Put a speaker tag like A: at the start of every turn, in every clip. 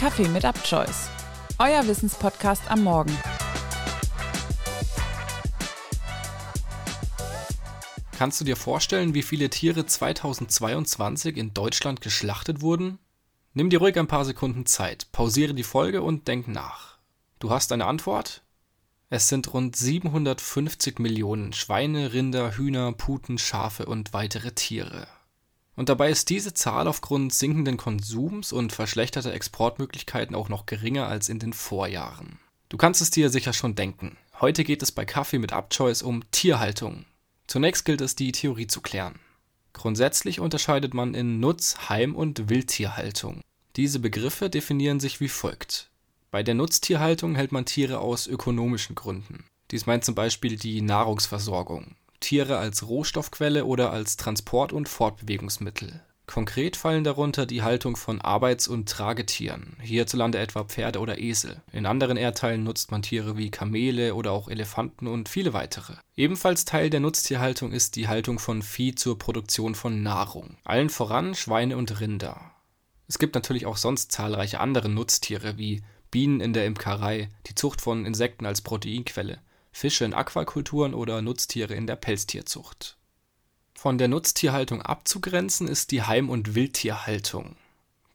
A: Kaffee mit UpChoice, euer Wissenspodcast am Morgen.
B: Kannst du dir vorstellen, wie viele Tiere 2022 in Deutschland geschlachtet wurden? Nimm dir ruhig ein paar Sekunden Zeit, pausiere die Folge und denk nach. Du hast eine Antwort? Es sind rund 750 Millionen Schweine, Rinder, Hühner, Puten, Schafe und weitere Tiere. Und dabei ist diese Zahl aufgrund sinkenden Konsums und verschlechterter Exportmöglichkeiten auch noch geringer als in den Vorjahren. Du kannst es dir sicher schon denken. Heute geht es bei Kaffee mit Upchoice um Tierhaltung. Zunächst gilt es, die Theorie zu klären. Grundsätzlich unterscheidet man in Nutz-, Heim- und Wildtierhaltung. Diese Begriffe definieren sich wie folgt. Bei der Nutztierhaltung hält man Tiere aus ökonomischen Gründen. Dies meint zum Beispiel die Nahrungsversorgung. Tiere als Rohstoffquelle oder als Transport und Fortbewegungsmittel. Konkret fallen darunter die Haltung von Arbeits und Tragetieren, hierzulande etwa Pferde oder Esel. In anderen Erdteilen nutzt man Tiere wie Kamele oder auch Elefanten und viele weitere. Ebenfalls Teil der Nutztierhaltung ist die Haltung von Vieh zur Produktion von Nahrung, allen voran Schweine und Rinder. Es gibt natürlich auch sonst zahlreiche andere Nutztiere wie Bienen in der Imkerei, die Zucht von Insekten als Proteinquelle, Fische in Aquakulturen oder Nutztiere in der Pelztierzucht. Von der Nutztierhaltung abzugrenzen ist die Heim- und Wildtierhaltung.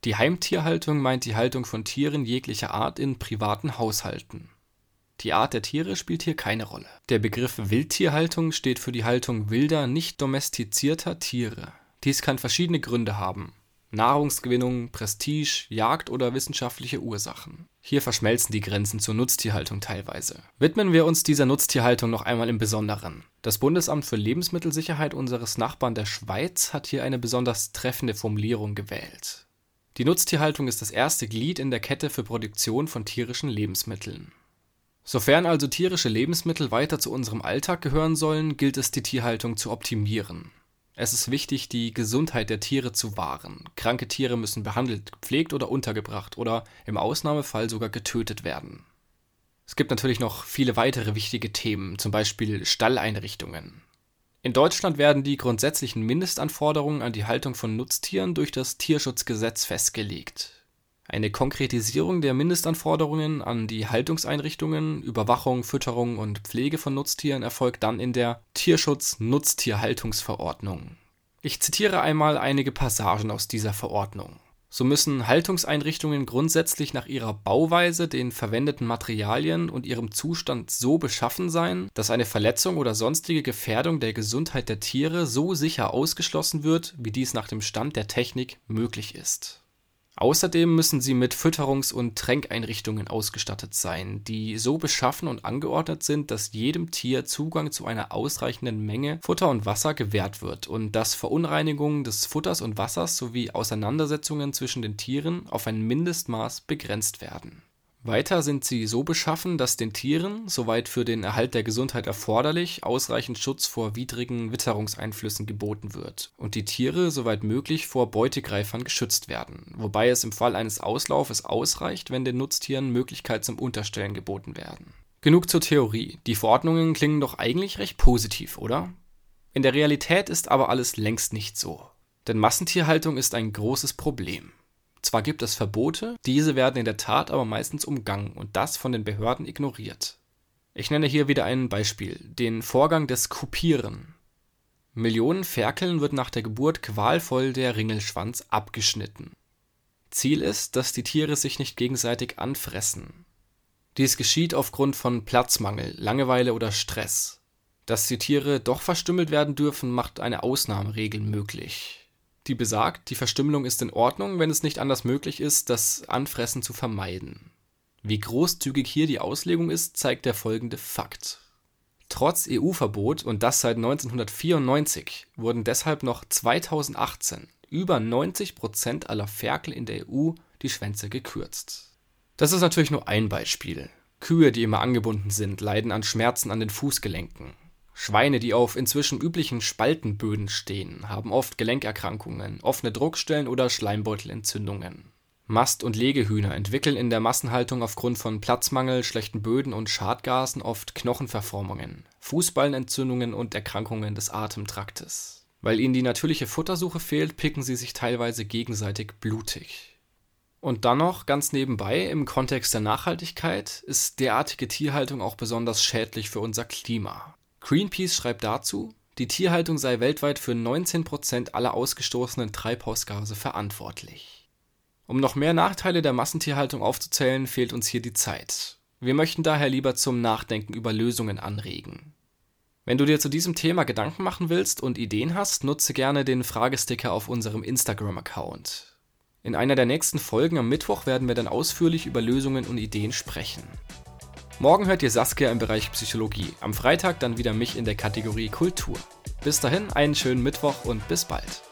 B: Die Heimtierhaltung meint die Haltung von Tieren jeglicher Art in privaten Haushalten. Die Art der Tiere spielt hier keine Rolle. Der Begriff Wildtierhaltung steht für die Haltung wilder, nicht domestizierter Tiere. Dies kann verschiedene Gründe haben Nahrungsgewinnung, Prestige, Jagd oder wissenschaftliche Ursachen. Hier verschmelzen die Grenzen zur Nutztierhaltung teilweise. Widmen wir uns dieser Nutztierhaltung noch einmal im Besonderen. Das Bundesamt für Lebensmittelsicherheit unseres Nachbarn der Schweiz hat hier eine besonders treffende Formulierung gewählt. Die Nutztierhaltung ist das erste Glied in der Kette für Produktion von tierischen Lebensmitteln. Sofern also tierische Lebensmittel weiter zu unserem Alltag gehören sollen, gilt es die Tierhaltung zu optimieren. Es ist wichtig, die Gesundheit der Tiere zu wahren. Kranke Tiere müssen behandelt, gepflegt oder untergebracht oder im Ausnahmefall sogar getötet werden. Es gibt natürlich noch viele weitere wichtige Themen, zum Beispiel Stalleinrichtungen. In Deutschland werden die grundsätzlichen Mindestanforderungen an die Haltung von Nutztieren durch das Tierschutzgesetz festgelegt eine Konkretisierung der Mindestanforderungen an die Haltungseinrichtungen, Überwachung, Fütterung und Pflege von Nutztieren erfolgt dann in der Tierschutz-Nutztierhaltungsverordnung. Ich zitiere einmal einige Passagen aus dieser Verordnung. So müssen Haltungseinrichtungen grundsätzlich nach ihrer Bauweise, den verwendeten Materialien und ihrem Zustand so beschaffen sein, dass eine Verletzung oder sonstige Gefährdung der Gesundheit der Tiere so sicher ausgeschlossen wird, wie dies nach dem Stand der Technik möglich ist Außerdem müssen sie mit Fütterungs und Tränkeinrichtungen ausgestattet sein, die so beschaffen und angeordnet sind, dass jedem Tier Zugang zu einer ausreichenden Menge Futter und Wasser gewährt wird und dass Verunreinigungen des Futters und Wassers sowie Auseinandersetzungen zwischen den Tieren auf ein Mindestmaß begrenzt werden weiter sind sie so beschaffen, dass den Tieren, soweit für den Erhalt der Gesundheit erforderlich, ausreichend Schutz vor widrigen Witterungseinflüssen geboten wird und die Tiere soweit möglich vor Beutegreifern geschützt werden, wobei es im Fall eines Auslaufes ausreicht, wenn den Nutztieren Möglichkeit zum Unterstellen geboten werden. Genug zur Theorie. Die Verordnungen klingen doch eigentlich recht positiv, oder? In der Realität ist aber alles längst nicht so. Denn Massentierhaltung ist ein großes Problem. Zwar gibt es Verbote, diese werden in der Tat aber meistens umgangen und das von den Behörden ignoriert. Ich nenne hier wieder ein Beispiel, den Vorgang des Kupieren. Millionen Ferkeln wird nach der Geburt qualvoll der Ringelschwanz abgeschnitten. Ziel ist, dass die Tiere sich nicht gegenseitig anfressen. Dies geschieht aufgrund von Platzmangel, Langeweile oder Stress. Dass die Tiere doch verstümmelt werden dürfen, macht eine Ausnahmeregel möglich die besagt, die Verstümmelung ist in Ordnung, wenn es nicht anders möglich ist, das Anfressen zu vermeiden. Wie großzügig hier die Auslegung ist, zeigt der folgende Fakt. Trotz EU-Verbot und das seit 1994 wurden deshalb noch 2018 über 90 Prozent aller Ferkel in der EU die Schwänze gekürzt. Das ist natürlich nur ein Beispiel. Kühe, die immer angebunden sind, leiden an Schmerzen an den Fußgelenken. Schweine, die auf inzwischen üblichen Spaltenböden stehen, haben oft Gelenkerkrankungen, offene Druckstellen oder Schleimbeutelentzündungen. Mast- und Legehühner entwickeln in der Massenhaltung aufgrund von Platzmangel, schlechten Böden und Schadgasen oft Knochenverformungen, Fußballenentzündungen und Erkrankungen des Atemtraktes. Weil ihnen die natürliche Futtersuche fehlt, picken sie sich teilweise gegenseitig blutig Und dann noch ganz nebenbei, im Kontext der Nachhaltigkeit ist derartige Tierhaltung auch besonders schädlich für unser Klima. Greenpeace schreibt dazu, die Tierhaltung sei weltweit für 19 Prozent aller ausgestoßenen Treibhausgase verantwortlich. Um noch mehr Nachteile der Massentierhaltung aufzuzählen, fehlt uns hier die Zeit. Wir möchten daher lieber zum Nachdenken über Lösungen anregen. Wenn du dir zu diesem Thema Gedanken machen willst und Ideen hast, nutze gerne den Fragesticker auf unserem Instagram-Account. In einer der nächsten Folgen am Mittwoch werden wir dann ausführlich über Lösungen und Ideen sprechen. Morgen hört ihr Saskia im Bereich Psychologie, am Freitag dann wieder mich in der Kategorie Kultur. Bis dahin einen schönen Mittwoch und bis bald.